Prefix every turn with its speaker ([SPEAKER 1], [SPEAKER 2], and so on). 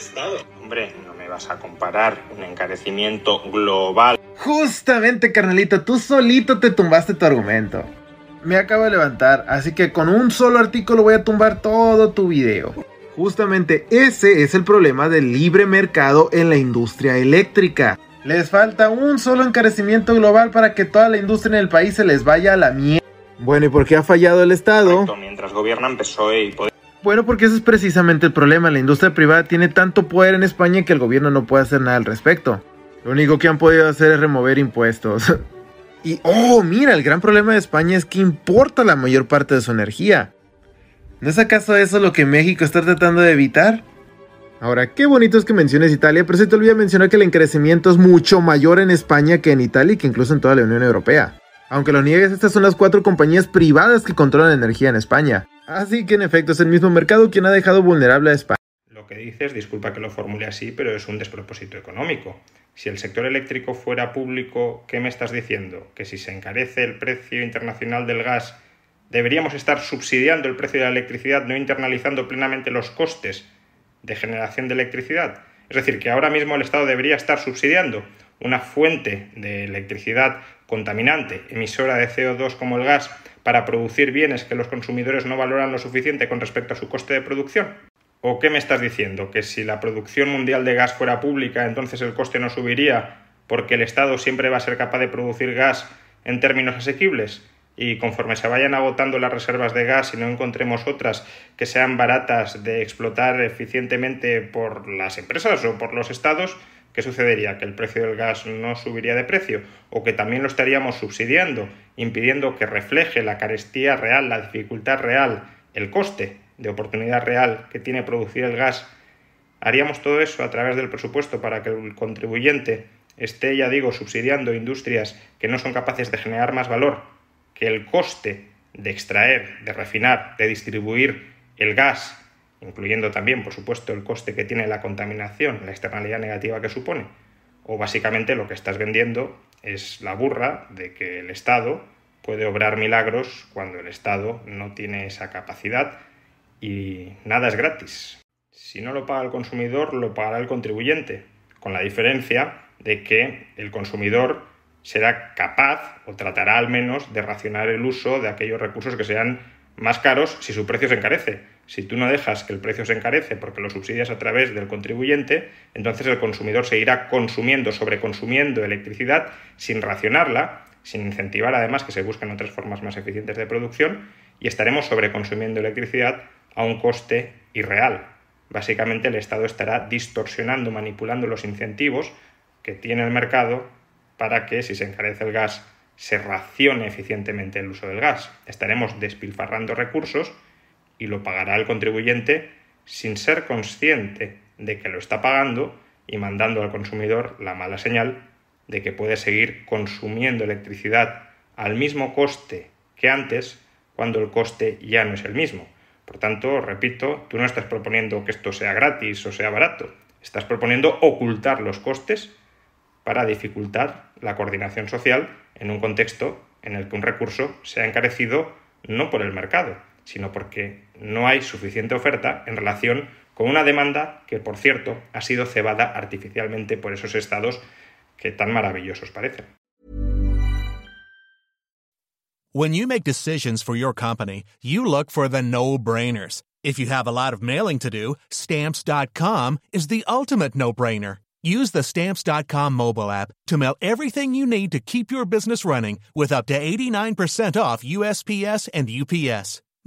[SPEAKER 1] Estado. Hombre, no me vas a comparar un encarecimiento global.
[SPEAKER 2] Justamente, carnalito, tú solito te tumbaste tu argumento. Me acabo de levantar, así que con un solo artículo voy a tumbar todo tu video. Justamente ese es el problema del libre mercado en la industria eléctrica. Les falta un solo encarecimiento global para que toda la industria en el país se les vaya a la mierda. Bueno, ¿y por qué ha fallado el Estado?
[SPEAKER 1] Mientras gobiernan PSOE y Podemos.
[SPEAKER 2] Bueno, porque ese es precisamente el problema. La industria privada tiene tanto poder en España que el gobierno no puede hacer nada al respecto. Lo único que han podido hacer es remover impuestos. y, oh, mira, el gran problema de España es que importa la mayor parte de su energía. ¿No es acaso eso lo que México está tratando de evitar? Ahora, qué bonito es que menciones Italia, pero se te olvida mencionar que el encarecimiento es mucho mayor en España que en Italia y que incluso en toda la Unión Europea. Aunque lo niegues, estas son las cuatro compañías privadas que controlan la energía en España. Así que en efecto es el mismo mercado quien ha dejado vulnerable a España.
[SPEAKER 1] Lo que dices, disculpa que lo formule así, pero es un despropósito económico. Si el sector eléctrico fuera público, ¿qué me estás diciendo? ¿Que si se encarece el precio internacional del gas, deberíamos estar subsidiando el precio de la electricidad, no internalizando plenamente los costes de generación de electricidad? Es decir, que ahora mismo el Estado debería estar subsidiando una fuente de electricidad contaminante, emisora de CO2 como el gas, para producir bienes que los consumidores no valoran lo suficiente con respecto a su coste de producción? ¿O qué me estás diciendo? ¿Que si la producción mundial de gas fuera pública, entonces el coste no subiría porque el Estado siempre va a ser capaz de producir gas en términos asequibles? Y conforme se vayan agotando las reservas de gas y no encontremos otras que sean baratas de explotar eficientemente por las empresas o por los estados, ¿qué sucedería? ¿Que el precio del gas no subiría de precio? ¿O que también lo estaríamos subsidiando, impidiendo que refleje la carestía real, la dificultad real, el coste de oportunidad real que tiene producir el gas? ¿Haríamos todo eso a través del presupuesto para que el contribuyente esté, ya digo, subsidiando industrias que no son capaces de generar más valor que el coste de extraer, de refinar, de distribuir el gas, incluyendo también, por supuesto, el coste que tiene la contaminación, la externalidad negativa que supone, o básicamente lo que estás vendiendo es la burra de que el Estado puede obrar milagros cuando el Estado no tiene esa capacidad y nada es gratis. Si no lo paga el consumidor, lo pagará el contribuyente, con la diferencia de que el consumidor será capaz o tratará al menos de racionar el uso de aquellos recursos que sean más caros si su precio se encarece. Si tú no dejas que el precio se encarece porque lo subsidias a través del contribuyente, entonces el consumidor seguirá consumiendo, sobreconsumiendo electricidad sin racionarla, sin incentivar además que se busquen otras formas más eficientes de producción y estaremos sobreconsumiendo electricidad a un coste irreal. Básicamente el Estado estará distorsionando, manipulando los incentivos que tiene el mercado para que si se encarece el gas se racione eficientemente el uso del gas. Estaremos despilfarrando recursos y lo pagará el contribuyente sin ser consciente de que lo está pagando y mandando al consumidor la mala señal de que puede seguir consumiendo electricidad al mismo coste que antes cuando el coste ya no es el mismo. Por tanto, repito, tú no estás proponiendo que esto sea gratis o sea barato, estás proponiendo ocultar los costes para dificultar la coordinación social en un contexto en el que un recurso se ha encarecido no por el mercado, sino porque no hay suficiente oferta en relación con una demanda que, por cierto, ha sido cebada artificialmente por esos estados que tan maravillosos parecen.
[SPEAKER 3] When you make decisions for your company, you look for the no-brainers. If you have a lot of mailing to do, stamps.com is the ultimate no-brainer. Use the Stamps.com mobile app to mail everything you need to keep your business running with up to 89% off USPS and UPS.